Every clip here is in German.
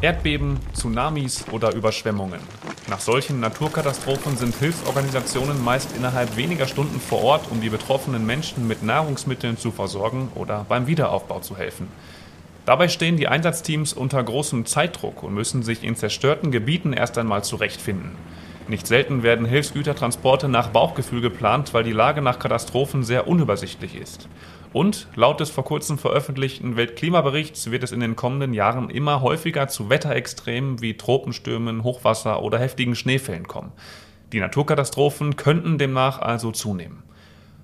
Erdbeben, Tsunamis oder Überschwemmungen. Nach solchen Naturkatastrophen sind Hilfsorganisationen meist innerhalb weniger Stunden vor Ort, um die betroffenen Menschen mit Nahrungsmitteln zu versorgen oder beim Wiederaufbau zu helfen. Dabei stehen die Einsatzteams unter großem Zeitdruck und müssen sich in zerstörten Gebieten erst einmal zurechtfinden. Nicht selten werden Hilfsgütertransporte nach Bauchgefühl geplant, weil die Lage nach Katastrophen sehr unübersichtlich ist. Und laut des vor kurzem veröffentlichten Weltklimaberichts wird es in den kommenden Jahren immer häufiger zu Wetterextremen wie Tropenstürmen, Hochwasser oder heftigen Schneefällen kommen. Die Naturkatastrophen könnten demnach also zunehmen.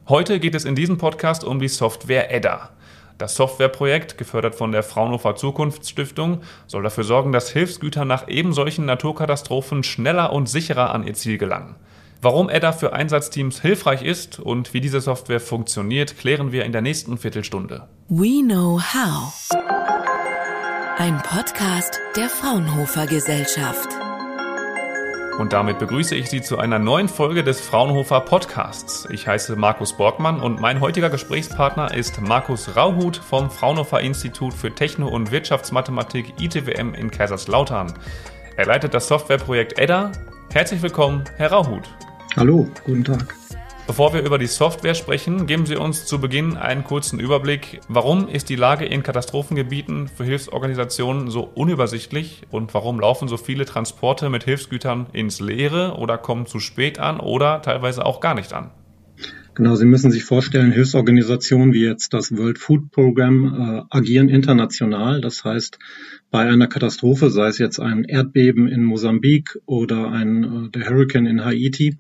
Heute geht es in diesem Podcast um die Software EDDA. Das Softwareprojekt, gefördert von der Fraunhofer Zukunftsstiftung, soll dafür sorgen, dass Hilfsgüter nach eben solchen Naturkatastrophen schneller und sicherer an ihr Ziel gelangen. Warum EDDA für Einsatzteams hilfreich ist und wie diese Software funktioniert, klären wir in der nächsten Viertelstunde. We Know How. Ein Podcast der Fraunhofer Gesellschaft. Und damit begrüße ich Sie zu einer neuen Folge des Fraunhofer Podcasts. Ich heiße Markus Borgmann und mein heutiger Gesprächspartner ist Markus Rauhut vom Fraunhofer Institut für Techno- und Wirtschaftsmathematik ITWM in Kaiserslautern. Er leitet das Softwareprojekt EDDA. Herzlich willkommen, Herr Rauhut. Hallo, guten Tag. Bevor wir über die Software sprechen, geben Sie uns zu Beginn einen kurzen Überblick. Warum ist die Lage in Katastrophengebieten für Hilfsorganisationen so unübersichtlich und warum laufen so viele Transporte mit Hilfsgütern ins Leere oder kommen zu spät an oder teilweise auch gar nicht an? Genau, Sie müssen sich vorstellen, Hilfsorganisationen wie jetzt das World Food Program äh, agieren international. Das heißt, bei einer Katastrophe, sei es jetzt ein Erdbeben in Mosambik oder ein äh, der Hurricane in Haiti,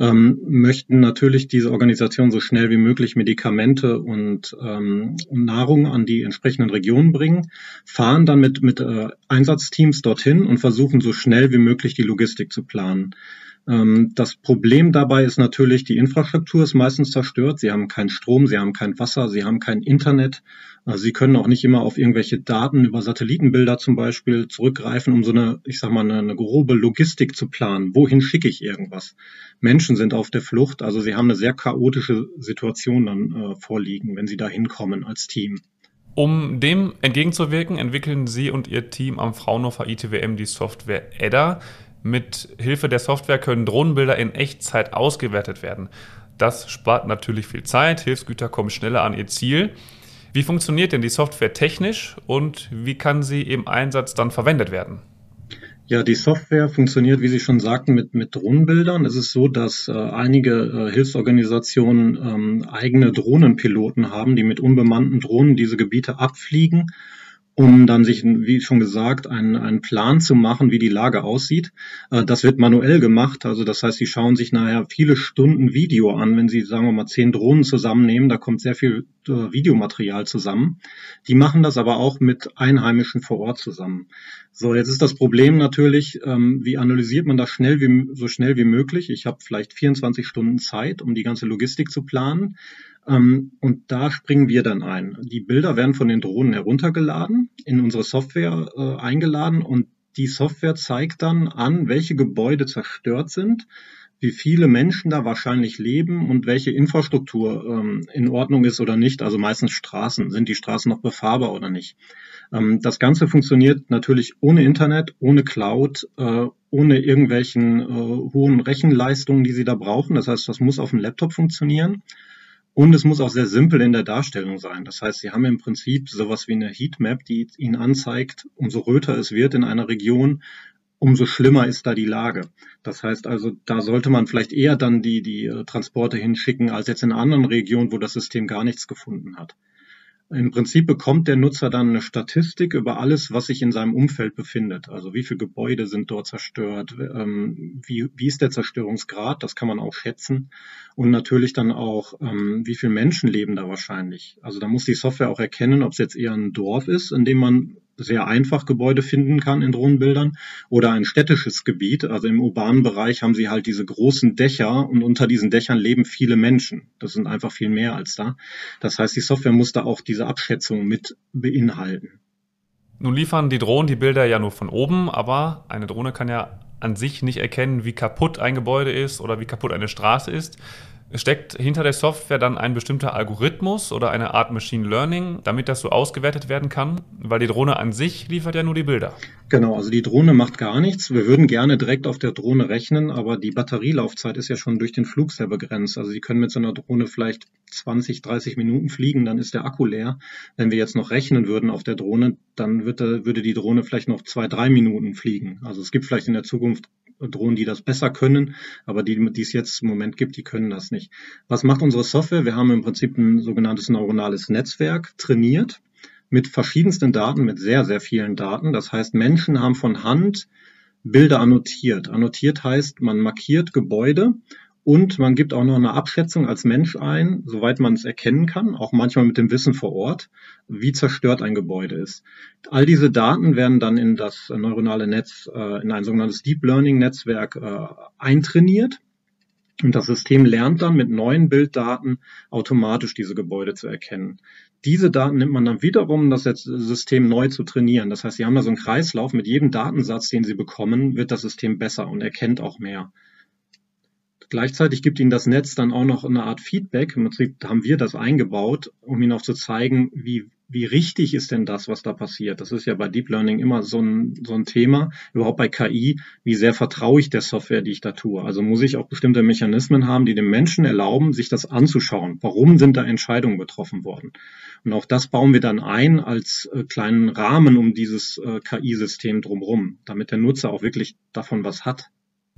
ähm, möchten natürlich diese Organisationen so schnell wie möglich Medikamente und, ähm, Nahrung an die entsprechenden Regionen bringen, fahren dann mit, mit äh, Einsatzteams dorthin und versuchen so schnell wie möglich die Logistik zu planen. Ähm, das Problem dabei ist natürlich, die Infrastruktur ist meistens zerstört. Sie haben keinen Strom, sie haben kein Wasser, sie haben kein Internet. Also sie können auch nicht immer auf irgendwelche Daten über Satellitenbilder zum Beispiel zurückgreifen, um so eine, ich sag mal, eine, eine grobe Logistik zu planen. Wohin schicke ich irgendwas? Menschen sind auf der Flucht, also sie haben eine sehr chaotische Situation dann äh, vorliegen, wenn sie da hinkommen als Team. Um dem entgegenzuwirken, entwickeln Sie und Ihr Team am Fraunhofer ITWM die Software EDDA. Mit Hilfe der Software können Drohnenbilder in Echtzeit ausgewertet werden. Das spart natürlich viel Zeit, Hilfsgüter kommen schneller an ihr Ziel. Wie funktioniert denn die Software technisch und wie kann sie im Einsatz dann verwendet werden? Ja, die Software funktioniert, wie Sie schon sagten, mit, mit Drohnenbildern. Es ist so, dass äh, einige äh, Hilfsorganisationen ähm, eigene Drohnenpiloten haben, die mit unbemannten Drohnen diese Gebiete abfliegen um dann sich, wie schon gesagt, einen, einen Plan zu machen, wie die Lage aussieht. Äh, das wird manuell gemacht. Also das heißt, sie schauen sich nachher viele Stunden Video an, wenn sie, sagen wir mal, zehn Drohnen zusammennehmen. Da kommt sehr viel äh, Videomaterial zusammen. Die machen das aber auch mit Einheimischen vor Ort zusammen. So, jetzt ist das Problem natürlich, ähm, wie analysiert man das schnell wie, so schnell wie möglich? Ich habe vielleicht 24 Stunden Zeit, um die ganze Logistik zu planen. Ähm, und da springen wir dann ein. Die Bilder werden von den Drohnen heruntergeladen, in unsere Software äh, eingeladen und die Software zeigt dann an, welche Gebäude zerstört sind, wie viele Menschen da wahrscheinlich leben und welche Infrastruktur ähm, in Ordnung ist oder nicht. Also meistens Straßen. Sind die Straßen noch befahrbar oder nicht? Ähm, das Ganze funktioniert natürlich ohne Internet, ohne Cloud, äh, ohne irgendwelchen äh, hohen Rechenleistungen, die Sie da brauchen. Das heißt, das muss auf dem Laptop funktionieren. Und es muss auch sehr simpel in der Darstellung sein. Das heißt, Sie haben im Prinzip sowas wie eine Heatmap, die Ihnen anzeigt, umso röter es wird in einer Region, umso schlimmer ist da die Lage. Das heißt also, da sollte man vielleicht eher dann die, die äh, Transporte hinschicken, als jetzt in anderen Region, wo das System gar nichts gefunden hat. Im Prinzip bekommt der Nutzer dann eine Statistik über alles, was sich in seinem Umfeld befindet. Also wie viele Gebäude sind dort zerstört, ähm, wie, wie ist der Zerstörungsgrad, das kann man auch schätzen. Und natürlich dann auch, ähm, wie viele Menschen leben da wahrscheinlich. Also da muss die Software auch erkennen, ob es jetzt eher ein Dorf ist, in dem man sehr einfach Gebäude finden kann in Drohnenbildern oder ein städtisches Gebiet. Also im urbanen Bereich haben sie halt diese großen Dächer und unter diesen Dächern leben viele Menschen. Das sind einfach viel mehr als da. Das heißt, die Software muss da auch diese Abschätzung mit beinhalten. Nun liefern die Drohnen die Bilder ja nur von oben, aber eine Drohne kann ja an sich nicht erkennen, wie kaputt ein Gebäude ist oder wie kaputt eine Straße ist. Steckt hinter der Software dann ein bestimmter Algorithmus oder eine Art Machine Learning, damit das so ausgewertet werden kann? Weil die Drohne an sich liefert ja nur die Bilder. Genau, also die Drohne macht gar nichts. Wir würden gerne direkt auf der Drohne rechnen, aber die Batterielaufzeit ist ja schon durch den Flug sehr begrenzt. Also Sie können mit so einer Drohne vielleicht 20, 30 Minuten fliegen, dann ist der Akku leer. Wenn wir jetzt noch rechnen würden auf der Drohne, dann würde, die Drohne vielleicht noch zwei, drei Minuten fliegen. Also es gibt vielleicht in der Zukunft Drohnen, die das besser können, aber die, die es jetzt im Moment gibt, die können das nicht. Was macht unsere Software? Wir haben im Prinzip ein sogenanntes neuronales Netzwerk trainiert mit verschiedensten Daten, mit sehr, sehr vielen Daten. Das heißt, Menschen haben von Hand Bilder annotiert. Annotiert heißt, man markiert Gebäude und man gibt auch noch eine Abschätzung als Mensch ein, soweit man es erkennen kann, auch manchmal mit dem Wissen vor Ort, wie zerstört ein Gebäude ist. All diese Daten werden dann in das neuronale Netz, äh, in ein sogenanntes Deep Learning Netzwerk äh, eintrainiert. Und das System lernt dann mit neuen Bilddaten automatisch diese Gebäude zu erkennen. Diese Daten nimmt man dann wiederum, um das System neu zu trainieren. Das heißt, Sie haben da so einen Kreislauf. Mit jedem Datensatz, den Sie bekommen, wird das System besser und erkennt auch mehr. Gleichzeitig gibt Ihnen das Netz dann auch noch eine Art Feedback. Im Prinzip haben wir das eingebaut, um Ihnen auch zu zeigen, wie, wie richtig ist denn das, was da passiert. Das ist ja bei Deep Learning immer so ein, so ein Thema, überhaupt bei KI, wie sehr vertraue ich der Software, die ich da tue. Also muss ich auch bestimmte Mechanismen haben, die dem Menschen erlauben, sich das anzuschauen. Warum sind da Entscheidungen getroffen worden? Und auch das bauen wir dann ein als äh, kleinen Rahmen um dieses äh, KI-System drumherum, damit der Nutzer auch wirklich davon was hat.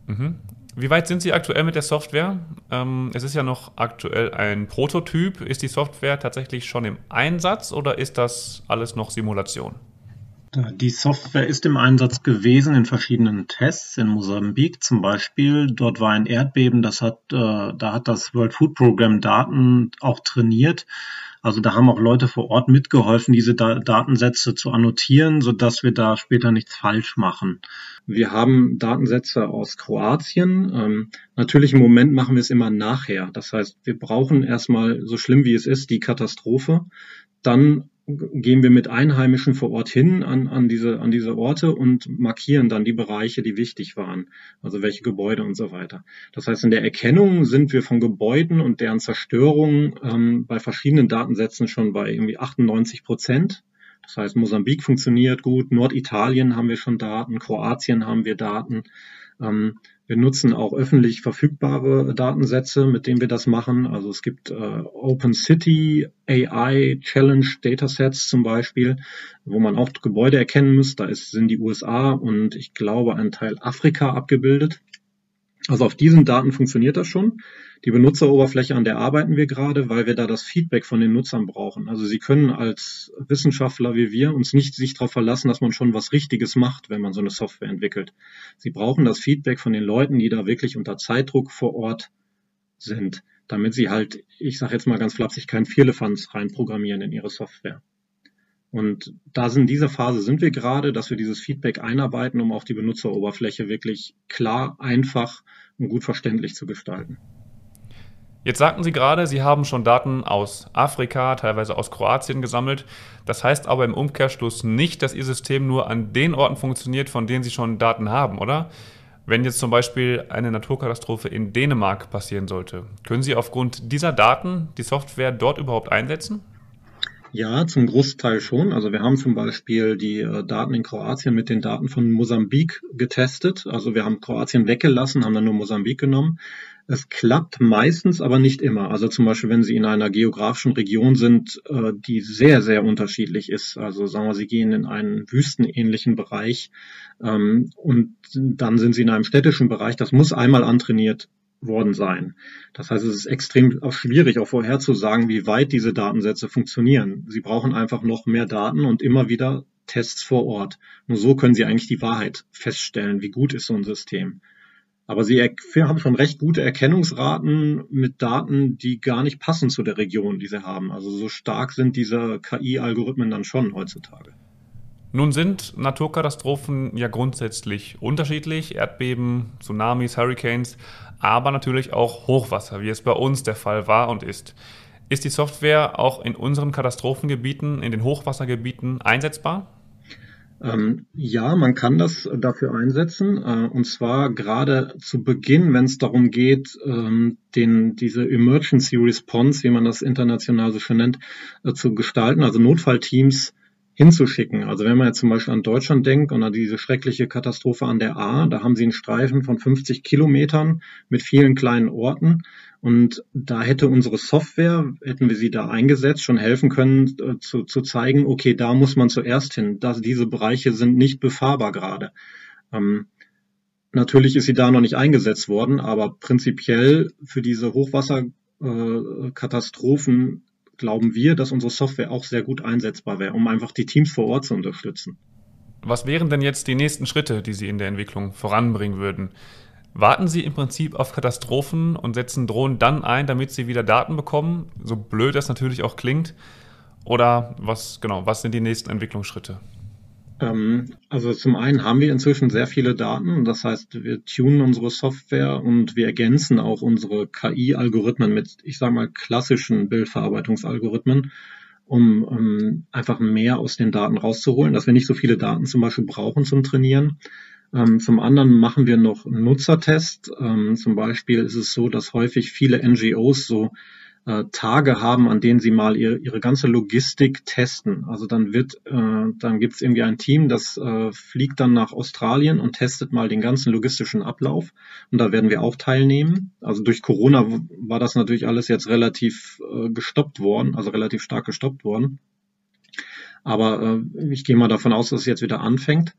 Mhm. Wie weit sind Sie aktuell mit der Software? Ähm, es ist ja noch aktuell ein Prototyp. Ist die Software tatsächlich schon im Einsatz oder ist das alles noch Simulation? Die Software ist im Einsatz gewesen in verschiedenen Tests in Mosambik zum Beispiel. Dort war ein Erdbeben, das hat, äh, da hat das World Food Program Daten auch trainiert. Also da haben auch Leute vor Ort mitgeholfen, diese da Datensätze zu annotieren, sodass wir da später nichts falsch machen. Wir haben Datensätze aus Kroatien. Ähm, natürlich im Moment machen wir es immer nachher. Das heißt, wir brauchen erstmal, so schlimm wie es ist, die Katastrophe. Dann gehen wir mit Einheimischen vor Ort hin an, an, diese, an diese Orte und markieren dann die Bereiche, die wichtig waren, also welche Gebäude und so weiter. Das heißt, in der Erkennung sind wir von Gebäuden und deren Zerstörung ähm, bei verschiedenen Datensätzen schon bei irgendwie 98 Prozent. Das heißt, Mosambik funktioniert gut, Norditalien haben wir schon Daten, Kroatien haben wir Daten. Ähm, wir nutzen auch öffentlich verfügbare Datensätze, mit denen wir das machen. Also es gibt äh, Open City AI Challenge Datasets zum Beispiel, wo man auch Gebäude erkennen muss. Da ist, sind die USA und ich glaube ein Teil Afrika abgebildet. Also auf diesen Daten funktioniert das schon. Die Benutzeroberfläche, an der arbeiten wir gerade, weil wir da das Feedback von den Nutzern brauchen. Also Sie können als Wissenschaftler wie wir uns nicht sich darauf verlassen, dass man schon was Richtiges macht, wenn man so eine Software entwickelt. Sie brauchen das Feedback von den Leuten, die da wirklich unter Zeitdruck vor Ort sind, damit sie halt, ich sage jetzt mal ganz flapsig, kein Vierlefanz reinprogrammieren in ihre Software. Und da sind in dieser Phase sind wir gerade, dass wir dieses Feedback einarbeiten, um auch die Benutzeroberfläche wirklich klar, einfach und gut verständlich zu gestalten. Jetzt sagten Sie gerade, Sie haben schon Daten aus Afrika, teilweise aus Kroatien gesammelt. Das heißt aber im Umkehrschluss nicht, dass Ihr System nur an den Orten funktioniert, von denen Sie schon Daten haben, oder? Wenn jetzt zum Beispiel eine Naturkatastrophe in Dänemark passieren sollte, können Sie aufgrund dieser Daten die Software dort überhaupt einsetzen? Ja, zum Großteil schon. Also wir haben zum Beispiel die äh, Daten in Kroatien mit den Daten von Mosambik getestet. Also wir haben Kroatien weggelassen, haben dann nur Mosambik genommen. Es klappt meistens, aber nicht immer. Also zum Beispiel, wenn Sie in einer geografischen Region sind, äh, die sehr, sehr unterschiedlich ist. Also sagen wir, Sie gehen in einen wüstenähnlichen Bereich ähm, und dann sind Sie in einem städtischen Bereich. Das muss einmal antrainiert worden sein. Das heißt, es ist extrem auch schwierig, auch vorherzusagen, wie weit diese Datensätze funktionieren. Sie brauchen einfach noch mehr Daten und immer wieder Tests vor Ort. Nur so können Sie eigentlich die Wahrheit feststellen, wie gut ist so ein System. Aber Sie haben schon recht gute Erkennungsraten mit Daten, die gar nicht passen zu der Region, die Sie haben. Also so stark sind diese KI-Algorithmen dann schon heutzutage. Nun sind Naturkatastrophen ja grundsätzlich unterschiedlich, Erdbeben, Tsunamis, Hurricanes, aber natürlich auch Hochwasser, wie es bei uns der Fall war und ist. Ist die Software auch in unseren Katastrophengebieten, in den Hochwassergebieten einsetzbar? Ähm, ja, man kann das dafür einsetzen. Äh, und zwar gerade zu Beginn, wenn es darum geht, ähm, den, diese Emergency Response, wie man das international so schön nennt, äh, zu gestalten, also Notfallteams hinzuschicken. Also wenn man jetzt zum Beispiel an Deutschland denkt und an diese schreckliche Katastrophe an der A, da haben sie einen Streifen von 50 Kilometern mit vielen kleinen Orten. Und da hätte unsere Software, hätten wir sie da eingesetzt, schon helfen können äh, zu, zu zeigen, okay, da muss man zuerst hin. Dass diese Bereiche sind nicht befahrbar gerade. Ähm, natürlich ist sie da noch nicht eingesetzt worden, aber prinzipiell für diese Hochwasserkatastrophen äh, glauben wir, dass unsere Software auch sehr gut einsetzbar wäre, um einfach die Teams vor Ort zu unterstützen. Was wären denn jetzt die nächsten Schritte, die Sie in der Entwicklung voranbringen würden? Warten Sie im Prinzip auf Katastrophen und setzen Drohnen dann ein, damit Sie wieder Daten bekommen, so blöd das natürlich auch klingt? Oder was genau, was sind die nächsten Entwicklungsschritte? Ähm, also zum einen haben wir inzwischen sehr viele Daten. Das heißt, wir tunen unsere Software und wir ergänzen auch unsere KI-Algorithmen mit, ich sage mal, klassischen Bildverarbeitungsalgorithmen, um, um einfach mehr aus den Daten rauszuholen, dass wir nicht so viele Daten zum Beispiel brauchen zum Trainieren. Ähm, zum anderen machen wir noch Nutzertest. Ähm, zum Beispiel ist es so, dass häufig viele NGOs so Tage haben, an denen sie mal ihre, ihre ganze Logistik testen. Also dann wird, äh, dann gibt es irgendwie ein Team, das äh, fliegt dann nach Australien und testet mal den ganzen logistischen Ablauf. Und da werden wir auch teilnehmen. Also durch Corona war das natürlich alles jetzt relativ äh, gestoppt worden, also relativ stark gestoppt worden. Aber äh, ich gehe mal davon aus, dass es jetzt wieder anfängt.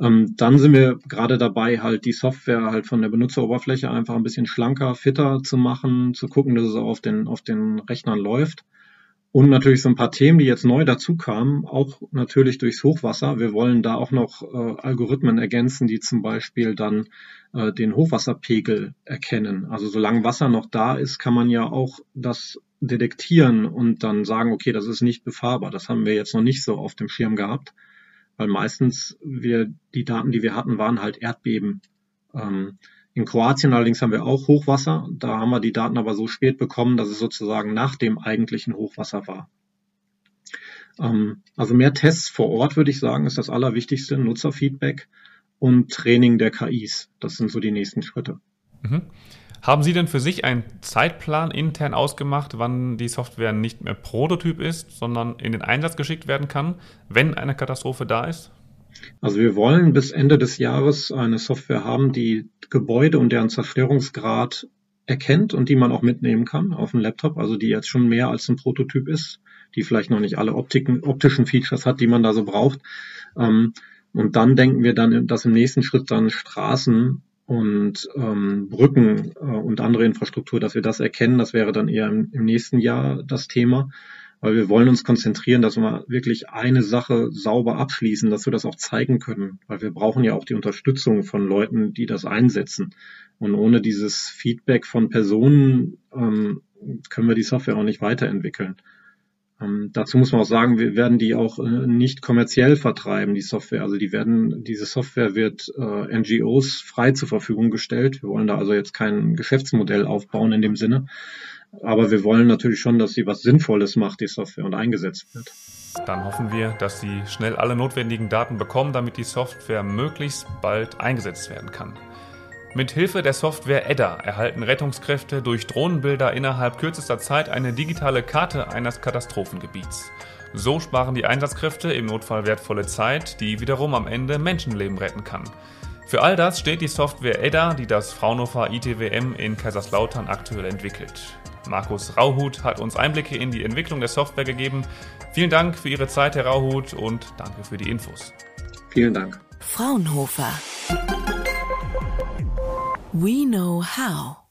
Ähm, dann sind wir gerade dabei, halt die Software halt von der Benutzeroberfläche einfach ein bisschen schlanker, fitter zu machen, zu gucken, dass es auch auf den, auf den Rechnern läuft. Und natürlich so ein paar Themen, die jetzt neu dazu kamen, auch natürlich durchs Hochwasser. Wir wollen da auch noch äh, Algorithmen ergänzen, die zum Beispiel dann äh, den Hochwasserpegel erkennen. Also solange Wasser noch da ist, kann man ja auch das detektieren und dann sagen, okay, das ist nicht befahrbar. Das haben wir jetzt noch nicht so auf dem Schirm gehabt weil meistens wir die Daten, die wir hatten, waren halt Erdbeben. Ähm, in Kroatien allerdings haben wir auch Hochwasser. Da haben wir die Daten aber so spät bekommen, dass es sozusagen nach dem eigentlichen Hochwasser war. Ähm, also mehr Tests vor Ort, würde ich sagen, ist das Allerwichtigste. Nutzerfeedback und Training der KIs. Das sind so die nächsten Schritte. Mhm. Haben Sie denn für sich einen Zeitplan intern ausgemacht, wann die Software nicht mehr Prototyp ist, sondern in den Einsatz geschickt werden kann, wenn eine Katastrophe da ist? Also wir wollen bis Ende des Jahres eine Software haben, die Gebäude und deren Zerstörungsgrad erkennt und die man auch mitnehmen kann auf dem Laptop, also die jetzt schon mehr als ein Prototyp ist, die vielleicht noch nicht alle Optiken, optischen Features hat, die man da so braucht. Ähm, und dann denken wir dann, dass im nächsten Schritt dann Straßen und ähm, Brücken äh, und andere Infrastruktur, dass wir das erkennen, das wäre dann eher im, im, nächsten Jahr das Thema, weil wir wollen uns konzentrieren, dass wir wirklich eine Sache sauber abschließen, dass wir das auch zeigen können, weil wir brauchen ja auch die Unterstützung von Leuten, die das einsetzen. Und ohne dieses Feedback von Personen ähm, können wir die Software auch nicht weiterentwickeln. Ähm, dazu muss man auch sagen, wir werden die auch äh, nicht kommerziell vertreiben, die Software. Also die werden, diese Software wird äh, NGOs frei zur Verfügung gestellt. Wir wollen da also jetzt kein Geschäftsmodell aufbauen in dem Sinne. Aber wir wollen natürlich schon, dass sie was Sinnvolles macht, die Software, und eingesetzt wird. Dann hoffen wir, dass Sie schnell alle notwendigen Daten bekommen, damit die Software möglichst bald eingesetzt werden kann. Mit Hilfe der Software EDDA erhalten Rettungskräfte durch Drohnenbilder innerhalb kürzester Zeit eine digitale Karte eines Katastrophengebiets. So sparen die Einsatzkräfte im Notfall wertvolle Zeit, die wiederum am Ende Menschenleben retten kann. Für all das steht die Software EDDA, die das Fraunhofer ITWM in Kaiserslautern aktuell entwickelt. Markus Rauhut hat uns Einblicke in die Entwicklung der Software gegeben. Vielen Dank für Ihre Zeit, Herr Rauhut, und danke für die Infos. Vielen Dank. Fraunhofer. We know how.